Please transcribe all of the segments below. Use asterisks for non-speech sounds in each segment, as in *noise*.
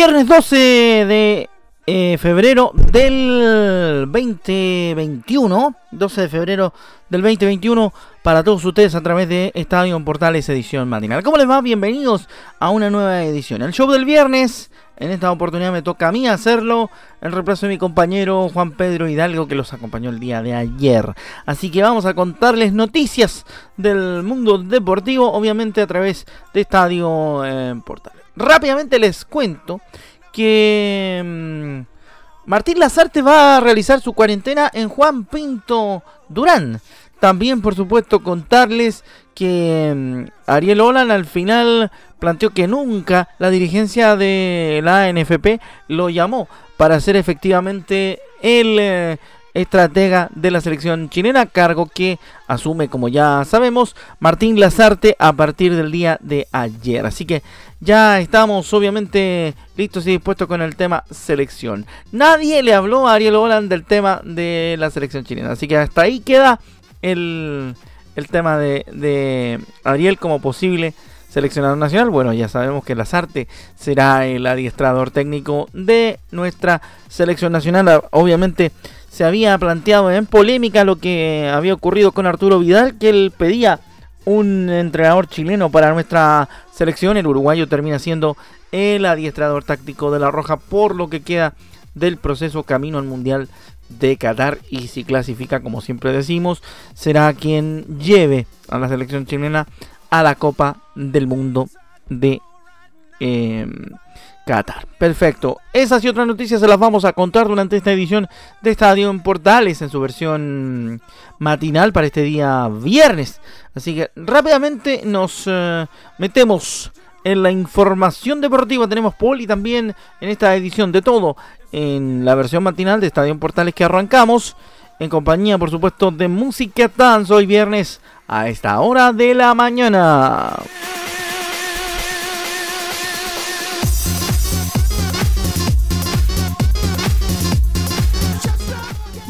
Viernes 12 de eh, febrero del 2021. 12 de febrero del 2021 para todos ustedes a través de Estadio en Portales edición matinal. ¿Cómo les va? Bienvenidos a una nueva edición. El show del viernes. En esta oportunidad me toca a mí hacerlo en reemplazo de mi compañero Juan Pedro Hidalgo que los acompañó el día de ayer. Así que vamos a contarles noticias del mundo deportivo, obviamente a través de Estadio en Portales. Rápidamente les cuento que mm, Martín Lazarte va a realizar su cuarentena en Juan Pinto Durán. También, por supuesto, contarles que mm, Ariel Olan al final planteó que nunca la dirigencia de la NFP lo llamó para ser efectivamente el eh, estratega de la selección chilena, cargo que asume, como ya sabemos, Martín Lazarte a partir del día de ayer. Así que ya estamos obviamente listos y dispuestos con el tema selección. Nadie le habló a Ariel Holland del tema de la selección chilena. Así que hasta ahí queda el, el tema de, de Ariel como posible seleccionador nacional. Bueno, ya sabemos que Lazarte será el adiestrador técnico de nuestra selección nacional. Obviamente se había planteado en polémica lo que había ocurrido con Arturo Vidal, que él pedía un entrenador chileno para nuestra selección. El uruguayo termina siendo el adiestrador táctico de la Roja por lo que queda del proceso camino al Mundial de Qatar y si clasifica, como siempre decimos, será quien lleve a la selección chilena a la Copa del Mundo de eh, Perfecto. Esas y otras noticias se las vamos a contar durante esta edición de Estadio en Portales en su versión matinal para este día viernes. Así que rápidamente nos eh, metemos en la información deportiva. Tenemos y también en esta edición de todo en la versión matinal de Estadio en Portales que arrancamos en compañía, por supuesto, de Música Dance hoy viernes a esta hora de la mañana.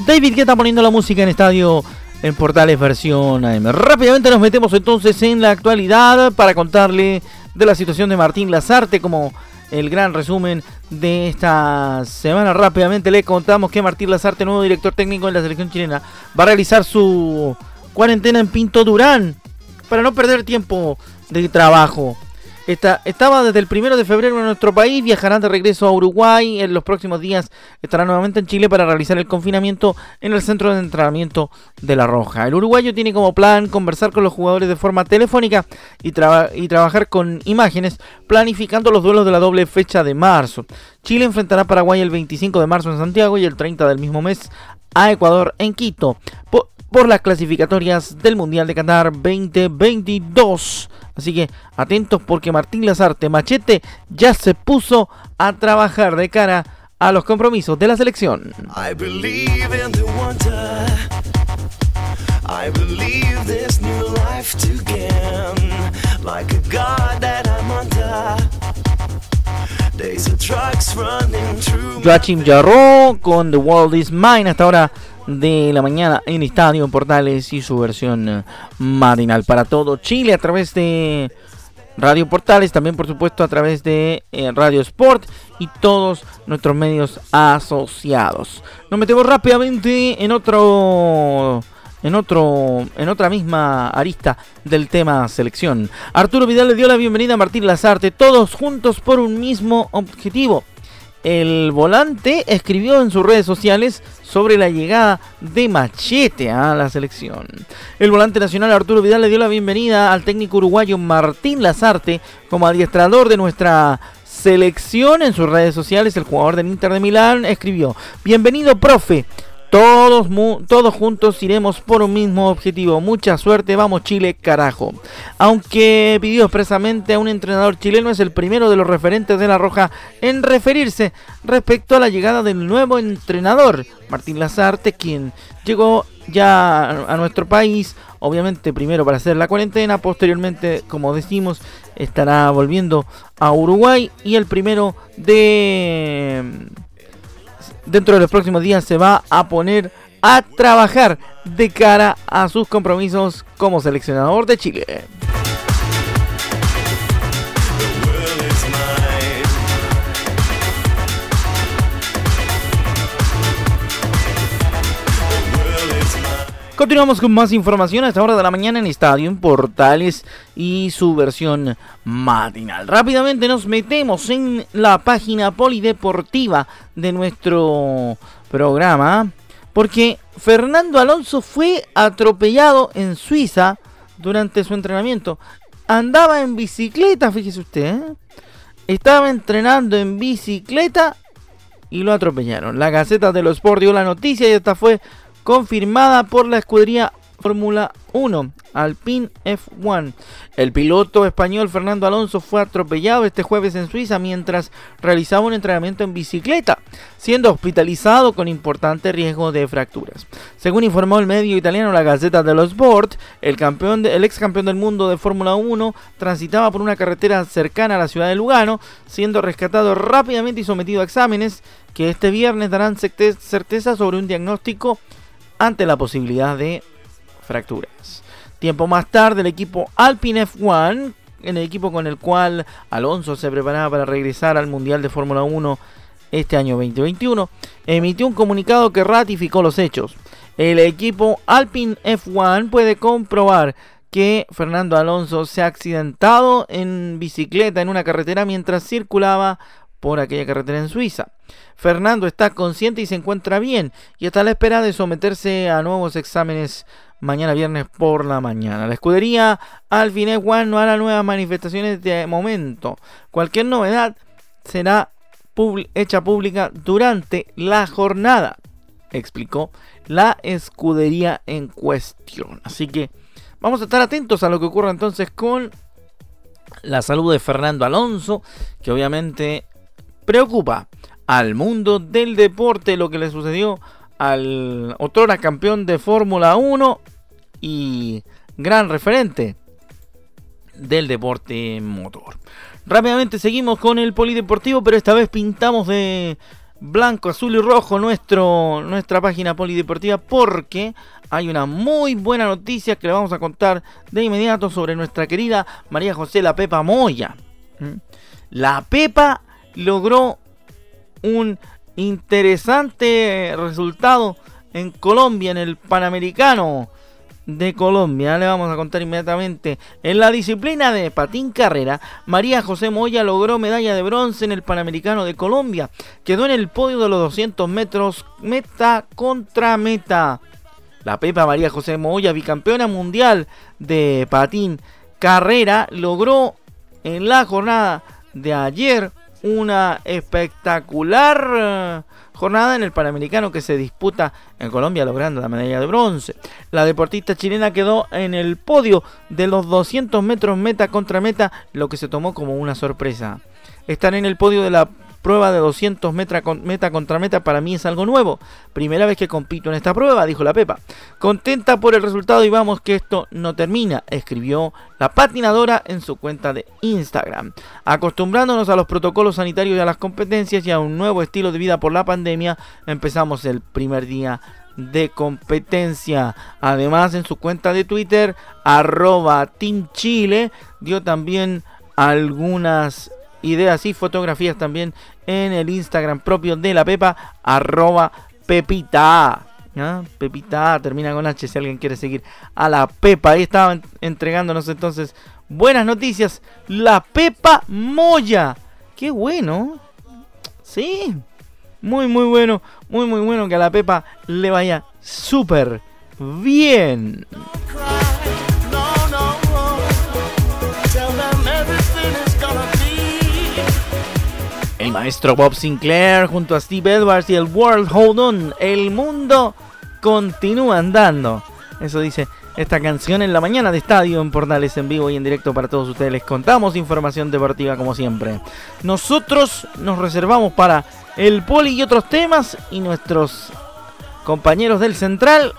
David está poniendo la música en estadio en Portales versión AM. Rápidamente nos metemos entonces en la actualidad para contarle de la situación de Martín Lazarte como el gran resumen de esta semana. Rápidamente le contamos que Martín Lazarte, nuevo director técnico de la selección chilena, va a realizar su cuarentena en Pinto Durán para no perder tiempo de trabajo estaba desde el primero de febrero en nuestro país, viajarán de regreso a Uruguay. En los próximos días estará nuevamente en Chile para realizar el confinamiento en el centro de entrenamiento de La Roja. El uruguayo tiene como plan conversar con los jugadores de forma telefónica y, y trabajar con imágenes, planificando los duelos de la doble fecha de marzo. Chile enfrentará a Paraguay el 25 de marzo en Santiago y el 30 del mismo mes a Ecuador en Quito por las clasificatorias del Mundial de Qatar 2022. Así que atentos porque Martín Lazarte Machete ya se puso a trabajar de cara a los compromisos de la selección. Joachim Jarro con The World Is Mine hasta ahora de la mañana en Estadio Portales y su versión matinal para todo Chile a través de Radio Portales, también por supuesto a través de eh, Radio Sport y todos nuestros medios asociados. Nos metemos rápidamente en otro en otro en otra misma arista del tema selección. Arturo Vidal le dio la bienvenida a Martín Lazarte, todos juntos por un mismo objetivo. El volante escribió en sus redes sociales sobre la llegada de Machete a la selección. El volante nacional Arturo Vidal le dio la bienvenida al técnico uruguayo Martín Lazarte como adiestrador de nuestra selección. En sus redes sociales el jugador del Inter de Milán escribió, bienvenido profe. Todos, todos juntos iremos por un mismo objetivo. Mucha suerte, vamos Chile, carajo. Aunque pidió expresamente a un entrenador chileno, es el primero de los referentes de La Roja en referirse respecto a la llegada del nuevo entrenador, Martín Lazarte, quien llegó ya a nuestro país, obviamente primero para hacer la cuarentena, posteriormente, como decimos, estará volviendo a Uruguay y el primero de dentro de los próximos días se va a poner a trabajar de cara a sus compromisos como seleccionador de Chile. Continuamos con más información a esta hora de la mañana en Estadio, en Portales y su versión matinal. Rápidamente nos metemos en la página polideportiva de nuestro programa porque Fernando Alonso fue atropellado en Suiza durante su entrenamiento. Andaba en bicicleta, fíjese usted. ¿eh? Estaba entrenando en bicicleta y lo atropellaron. La Gaceta de los Sport dio la noticia y esta fue confirmada por la escudería Fórmula 1, Alpine F1. El piloto español Fernando Alonso fue atropellado este jueves en Suiza mientras realizaba un entrenamiento en bicicleta, siendo hospitalizado con importante riesgo de fracturas. Según informó el medio italiano La Gazzetta dello Sport, el, campeón el ex campeón del mundo de Fórmula 1 transitaba por una carretera cercana a la ciudad de Lugano, siendo rescatado rápidamente y sometido a exámenes que este viernes darán certeza sobre un diagnóstico ante la posibilidad de fracturas. Tiempo más tarde, el equipo Alpine F1, en el equipo con el cual Alonso se preparaba para regresar al Mundial de Fórmula 1 este año 2021, emitió un comunicado que ratificó los hechos. El equipo Alpine F1 puede comprobar que Fernando Alonso se ha accidentado en bicicleta en una carretera mientras circulaba por aquella carretera en Suiza. Fernando está consciente y se encuentra bien y está a la espera de someterse a nuevos exámenes mañana viernes por la mañana. La escudería Alfine Juan no hará nuevas manifestaciones de momento. Cualquier novedad será hecha pública durante la jornada, explicó la escudería en cuestión. Así que vamos a estar atentos a lo que ocurra entonces con la salud de Fernando Alonso, que obviamente preocupa al mundo del deporte lo que le sucedió al otrora campeón de Fórmula 1 y gran referente del deporte motor. Rápidamente seguimos con el polideportivo, pero esta vez pintamos de blanco, azul y rojo nuestro, nuestra página polideportiva porque hay una muy buena noticia que le vamos a contar de inmediato sobre nuestra querida María José La Pepa Moya. ¿Mm? La Pepa logró un interesante resultado en Colombia, en el Panamericano de Colombia. Le vamos a contar inmediatamente. En la disciplina de patín carrera, María José Moya logró medalla de bronce en el Panamericano de Colombia. Quedó en el podio de los 200 metros meta contra meta. La Pepa María José Moya, bicampeona mundial de patín carrera, logró en la jornada de ayer una espectacular eh, jornada en el Panamericano que se disputa en Colombia logrando la medalla de bronce. La deportista chilena quedó en el podio de los 200 metros meta contra meta, lo que se tomó como una sorpresa. Estar en el podio de la prueba de 200 meta, meta contra meta para mí es algo nuevo. Primera vez que compito en esta prueba, dijo la Pepa. Contenta por el resultado y vamos que esto no termina, escribió la patinadora en su cuenta de Instagram. Acostumbrándonos a los protocolos sanitarios y a las competencias y a un nuevo estilo de vida por la pandemia, empezamos el primer día de competencia. Además, en su cuenta de Twitter, arroba Chile, dio también algunas ideas y fotografías también en el Instagram propio de la Pepa, arroba Pepita. Pepita termina con H si alguien quiere seguir a la Pepa. Ahí estaban entregándonos entonces buenas noticias. La Pepa Moya. Qué bueno. Sí. Muy, muy bueno. Muy, muy bueno que a la Pepa le vaya súper bien. Maestro Bob Sinclair junto a Steve Edwards y el World Hold On, el mundo continúan dando. Eso dice esta canción en la mañana de estadio en Portales en vivo y en directo para todos ustedes. Les contamos información deportiva como siempre. Nosotros nos reservamos para el poli y otros temas y nuestros compañeros del central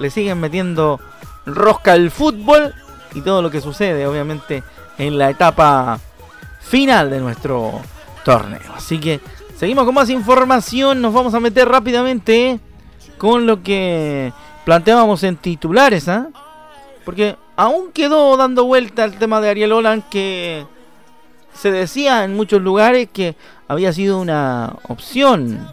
le siguen metiendo rosca al fútbol y todo lo que sucede obviamente en la etapa final de nuestro torneo. Así que seguimos con más información, nos vamos a meter rápidamente con lo que planteábamos en titulares, ¿ah? Porque aún quedó dando vuelta el tema de Ariel Olan que se decía en muchos lugares que había sido una opción.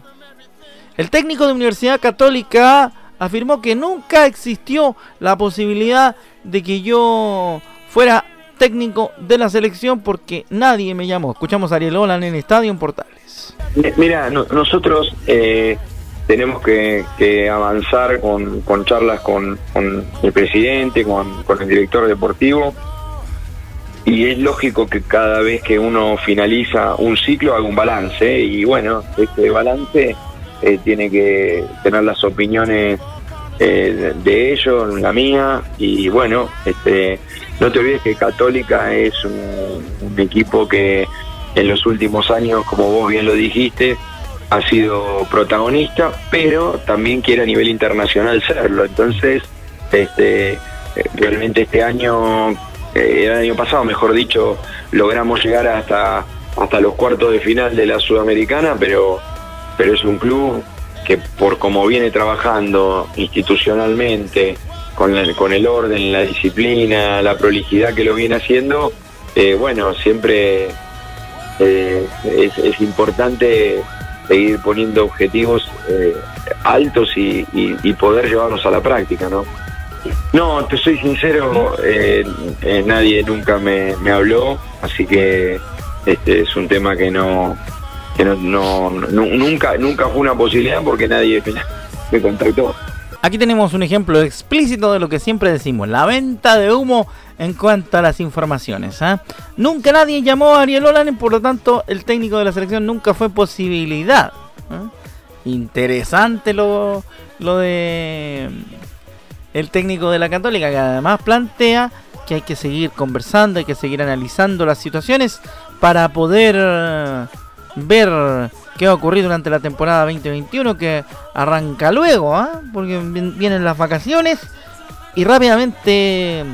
El técnico de Universidad Católica afirmó que nunca existió la posibilidad de que yo fuera técnico de la selección porque nadie me llamó. Escuchamos a Ariel Olan en Estadio en Portales. Mira, nosotros eh, tenemos que, avanzar con, charlas con, el presidente, con, el director deportivo. Y es lógico que cada vez que uno finaliza un ciclo haga un balance. Y bueno, este balance eh, tiene que tener las opiniones eh, de ellos, la mía. Y bueno, este no te olvides que Católica es un, equipo que en los últimos años, como vos bien lo dijiste, ha sido protagonista, pero también quiere a nivel internacional serlo. Entonces, este, realmente este año, eh, el año pasado, mejor dicho, logramos llegar hasta, hasta los cuartos de final de la Sudamericana, pero, pero es un club que por como viene trabajando institucionalmente, con el, con el orden, la disciplina, la prolijidad que lo viene haciendo, eh, bueno, siempre eh, es, importante seguir poniendo objetivos eh, altos y, poder llevarlos a la práctica, ¿no? No, te soy sincero, nadie nunca me, habló, así que este es un tema que no, que no, no, nunca, nunca fue una posibilidad porque nadie me *laughs* contactó. Aquí tenemos un ejemplo explícito de lo que siempre decimos, la venta de humo en cuanto a las informaciones. ¿ah? Nunca nadie llamó a Ariel Olan, por lo tanto el técnico de la selección nunca fue posibilidad. ¿ah? Interesante lo, lo de el técnico de la Católica, que además plantea que hay que seguir conversando, hay que seguir analizando las situaciones para poder ver qué va a ocurrir durante la temporada 2021 que arranca luego, ¿ah? porque vienen las vacaciones y rápidamente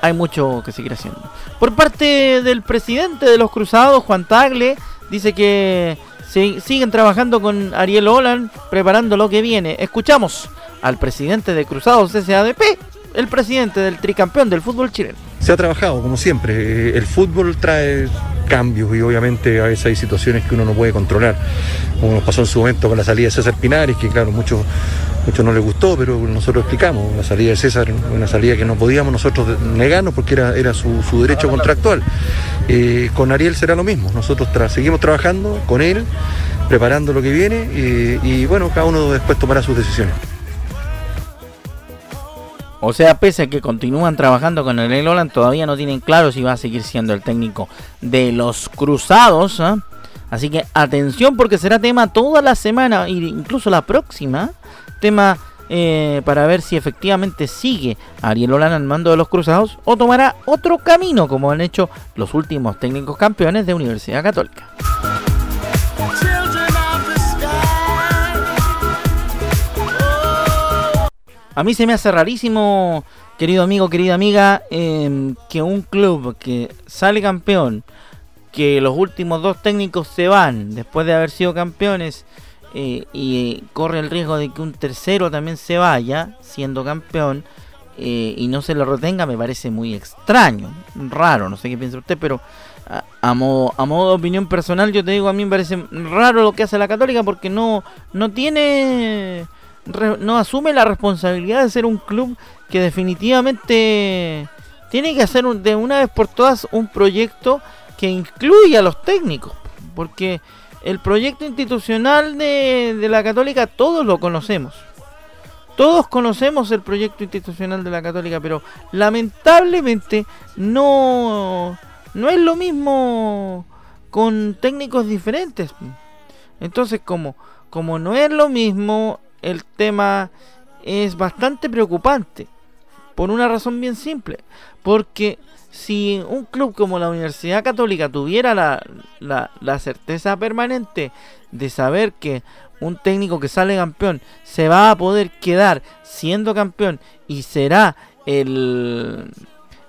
hay mucho que seguir haciendo. Por parte del presidente de los Cruzados, Juan Tagle, dice que siguen trabajando con Ariel Olan preparando lo que viene. Escuchamos al presidente de Cruzados SADP, el presidente del tricampeón del fútbol chileno. Se ha trabajado, como siempre. El fútbol trae cambios y obviamente a veces hay situaciones que uno no puede controlar, como nos pasó en su momento con la salida de César Pinares, que claro, muchos mucho no les gustó, pero nosotros explicamos, la salida de César, una salida que no podíamos nosotros negarnos porque era, era su, derecho contractual. Eh, con Ariel será lo mismo, nosotros seguimos trabajando con él, preparando lo que viene eh, y bueno, cada uno después tomará sus decisiones. O sea, pese a que continúan trabajando con el Holland, todavía no tienen claro si va a seguir siendo el técnico de los Cruzados. ¿ah? Así que atención porque será tema toda la semana e incluso la próxima. Tema eh, para ver si efectivamente sigue Ariel Olan al mando de los Cruzados o tomará otro camino como han hecho los últimos técnicos campeones de Universidad Católica. A mí se me hace rarísimo, querido amigo, querida amiga, em, que un club que sale campeón, que los últimos dos técnicos se van después de haber sido campeones eh, y corre el riesgo de que un tercero también se vaya siendo campeón eh, y no se lo retenga, me parece muy extraño, raro, no sé qué piensa usted, pero a, modo, a modo de opinión personal yo te digo, a mí me parece raro lo que hace la católica porque no, no tiene no asume la responsabilidad de ser un club que definitivamente tiene que hacer de una vez por todas un proyecto que incluya a los técnicos. Porque el proyecto institucional de, de la Católica todos lo conocemos. Todos conocemos el proyecto institucional de la Católica, pero lamentablemente no, no es lo mismo con técnicos diferentes. Entonces, como, como no es lo mismo, el tema es bastante preocupante. Por una razón bien simple. Porque si un club como la Universidad Católica tuviera la, la, certeza permanente de saber que un técnico que sale campeón se va a poder quedar siendo campeón y será el,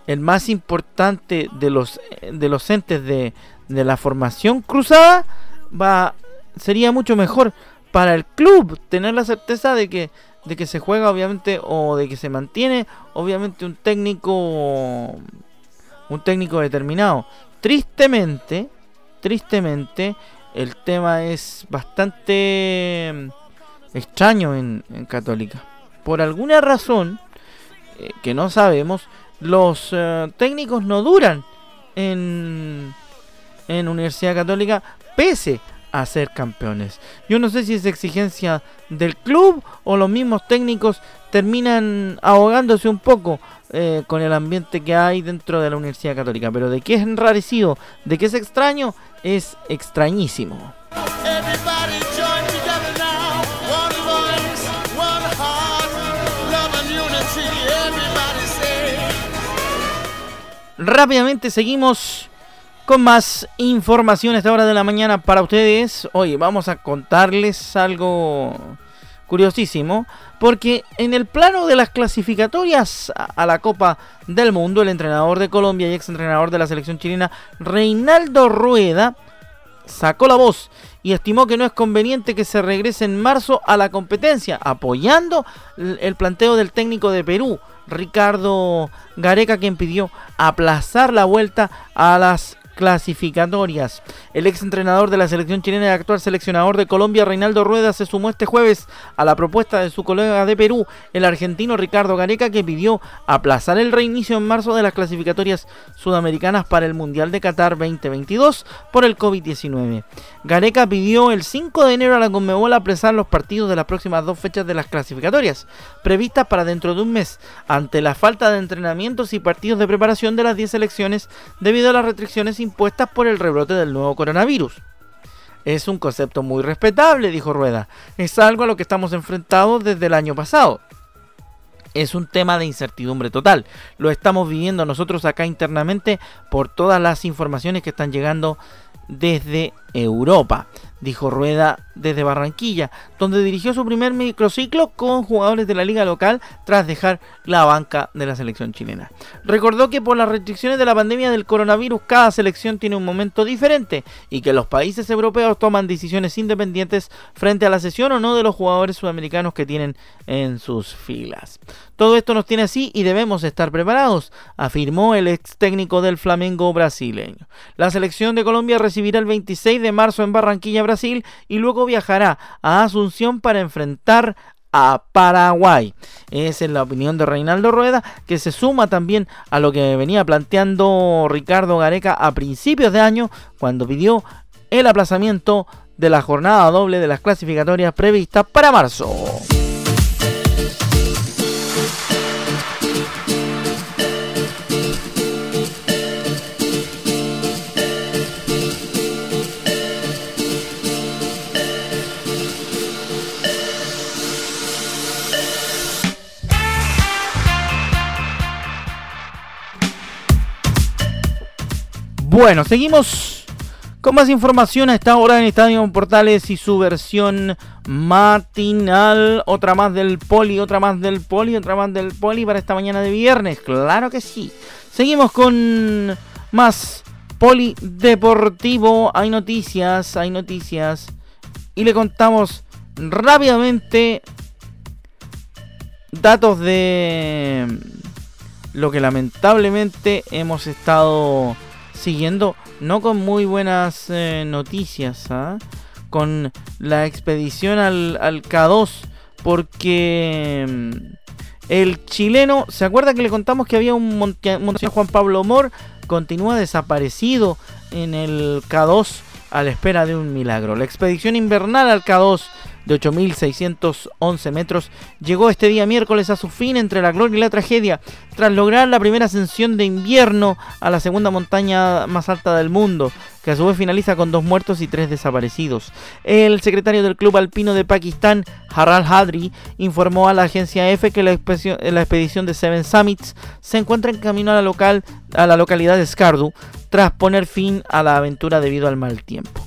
el más importante de los, de los entes de, de la formación cruzada, va, sería mucho mejor para el club tener la certeza de que de que se juega obviamente o de que se mantiene obviamente un técnico un técnico determinado. Tristemente, tristemente el tema es bastante mm, extraño en, Católica. Por alguna razón eh, que no sabemos, los eh, técnicos no duran en, en Universidad Católica pese a ser campeones. Yo no sé si es exigencia del club o los mismos técnicos terminan ahogándose un poco eh, con el ambiente que hay dentro de la Universidad Católica. Pero de que es enrarecido, de que es extraño, es extrañísimo. Rápidamente seguimos con más información a esta hora de la mañana para ustedes. Hoy vamos a contarles algo curiosísimo, porque en el plano de las clasificatorias a la Copa del Mundo, el entrenador de Colombia y ex entrenador de la selección chilena, Reinaldo Rueda, sacó la voz y estimó que no es conveniente que se regrese en marzo a la competencia, apoyando el planteo del técnico de Perú, Ricardo Gareca, quien pidió aplazar la vuelta a las clasificatorias. El ex entrenador de la selección chilena y actual seleccionador de Colombia, Reinaldo Rueda, se sumó este jueves a la propuesta de su colega de Perú, el argentino Ricardo Gareca, que pidió aplazar el reinicio en marzo de las clasificatorias sudamericanas para el Mundial de Qatar 2022 por el COVID-19. Gareca pidió el 5 de enero a la Conmebol apresar los partidos de las próximas dos fechas de las clasificatorias, previstas para dentro de un mes, ante la falta de entrenamientos y partidos de preparación de las 10 selecciones debido a las restricciones impuestas por el rebrote del nuevo coronavirus. Es un concepto muy respetable, dijo Rueda. Es algo a lo que estamos enfrentados desde el año pasado. Es un tema de incertidumbre total. Lo estamos viviendo nosotros acá internamente por todas las informaciones que están llegando desde Europa, dijo Rueda desde Barranquilla, donde dirigió su primer microciclo con jugadores de la liga local tras dejar la banca de la selección chilena. Recordó que por las restricciones de la pandemia del coronavirus cada selección tiene un momento diferente y que los países europeos toman decisiones independientes frente a la sesión o no de los jugadores sudamericanos que tienen en sus filas. Todo esto nos tiene así y debemos estar preparados, afirmó el ex técnico del Flamengo brasileño. La selección de Colombia recibirá el 26 de marzo en Barranquilla, Brasil, y luego viajará a Asunción para enfrentar a Paraguay. Esa es la opinión de Reinaldo Rueda, que se suma también a lo que venía planteando Ricardo Gareca a principios de año, cuando pidió el aplazamiento de la jornada doble de las clasificatorias previstas para marzo. Bueno, seguimos con más información a esta hora en Estadio Portales y su versión matinal. Otra más del poli, otra más del poli, otra más del poli para esta mañana de viernes. Claro que sí. Seguimos con más poli deportivo. Hay noticias, hay noticias. Y le contamos rápidamente datos de lo que lamentablemente hemos estado siguiendo no con muy buenas eh, noticias, ¿ah? con la expedición al, al K2, porque mm, el chileno, ¿se acuerda que le contamos que había un montañero Juan Pablo Mor? Continúa desaparecido en el K2 a la espera de un milagro. La expedición invernal al K2 de 8.611 metros, llegó este día miércoles a su fin entre la gloria y la tragedia, tras lograr la primera ascensión de invierno a la segunda montaña más alta del mundo. que a su vez finaliza con dos muertos y tres desaparecidos. El secretario del Club Alpino de Pakistán, Haral Hadri, informó a la agencia EFE que la expedición de Seven Summits se encuentra en camino a la, local, a la localidad de Skardu tras poner fin a la aventura debido al mal tiempo.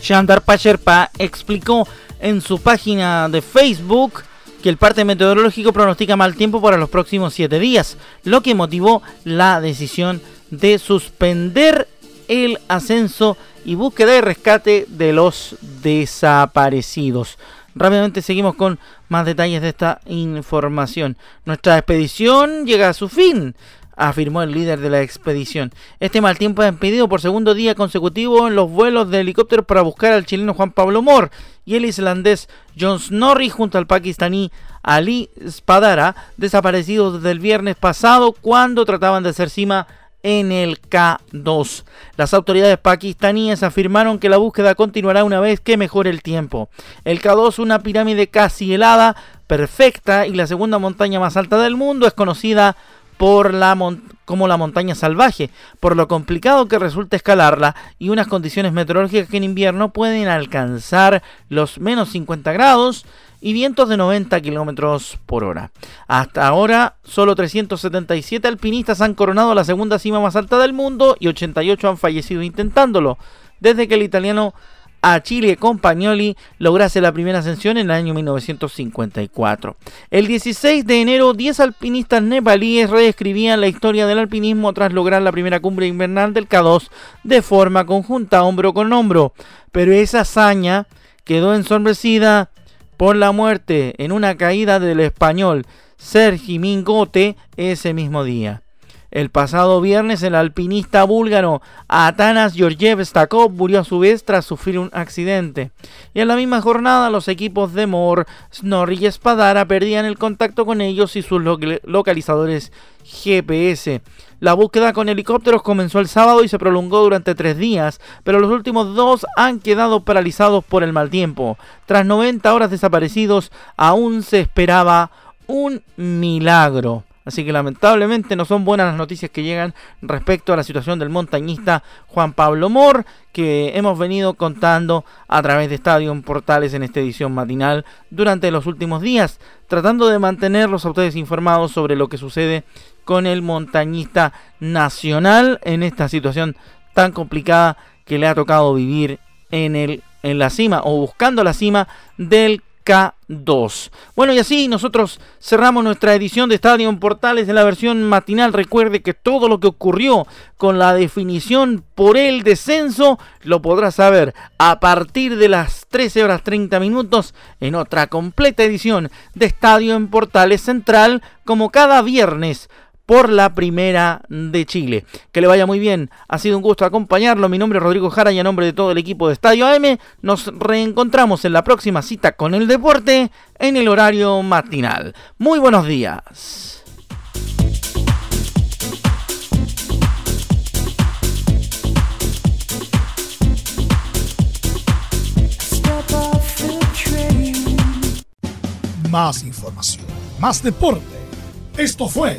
Shandar Pacherpa explicó en su página de Facebook que el parte meteorológico pronostica mal tiempo para los próximos 7 días, lo que motivó la decisión de suspender el ascenso y búsqueda y rescate de los desaparecidos. Rápidamente seguimos con más detalles de esta información. Nuestra expedición llega a su fin afirmó el líder de la expedición. Este mal tiempo ha impedido por segundo día consecutivo en los vuelos de helicópteros para buscar al chileno Juan Pablo Mor y el islandés John Snorri junto al pakistaní Ali Spadara, desaparecidos desde el viernes pasado cuando trataban de hacer cima en el K2. Las autoridades pakistaníes afirmaron que la búsqueda continuará una vez que mejore el tiempo. El K2, una pirámide casi helada, perfecta y la segunda montaña más alta del mundo, es conocida por la como la montaña salvaje, por lo complicado que resulta escalarla y unas condiciones meteorológicas que en invierno pueden alcanzar los menos 50 grados y vientos de 90 kilómetros por hora. Hasta ahora, solo 377 alpinistas han coronado la segunda cima más alta del mundo y 88 han fallecido intentándolo, desde que el italiano a Chile Compagnoli lograse la primera ascensión en el año 1954. El 16 de enero, 10 alpinistas nepalíes reescribían la historia del alpinismo tras lograr la primera cumbre invernal del K2 de forma conjunta, hombro con hombro. Pero esa hazaña quedó ensombrecida por la muerte en una caída del español Sergi Mingote ese mismo día. El pasado viernes el alpinista búlgaro Atanas Georgiev Stakov murió a su vez tras sufrir un accidente. Y en la misma jornada los equipos de Moore, Snorri y Espadara perdían el contacto con ellos y sus localizadores GPS. La búsqueda con helicópteros comenzó el sábado y se prolongó durante tres días, pero los últimos dos han quedado paralizados por el mal tiempo. Tras 90 horas desaparecidos, aún se esperaba un milagro. Así que lamentablemente no son buenas las noticias que llegan respecto a la situación del montañista Juan Pablo Mor, que hemos venido contando a través de Estadio Portales en esta edición matinal durante los últimos días, tratando de mantenerlos a ustedes informados sobre lo que sucede con el montañista nacional en esta situación tan complicada que le ha tocado vivir en el en la cima o buscando la cima del 2 Bueno, y así nosotros cerramos nuestra edición de Estadio Portales de la versión matinal. Recuerde que todo lo que ocurrió con la definición por el descenso lo podrá saber a partir de las 13 horas 30 minutos en otra completa edición de Estadio en Portales Central, como cada viernes por la primera de Chile. Que le vaya muy bien, ha sido un gusto acompañarlo. Mi nombre es Rodrigo Jara y a nombre de todo el equipo de Estadio AM nos reencontramos en la próxima cita con el deporte en el horario matinal. Muy buenos días. Más información, más deporte. Esto fue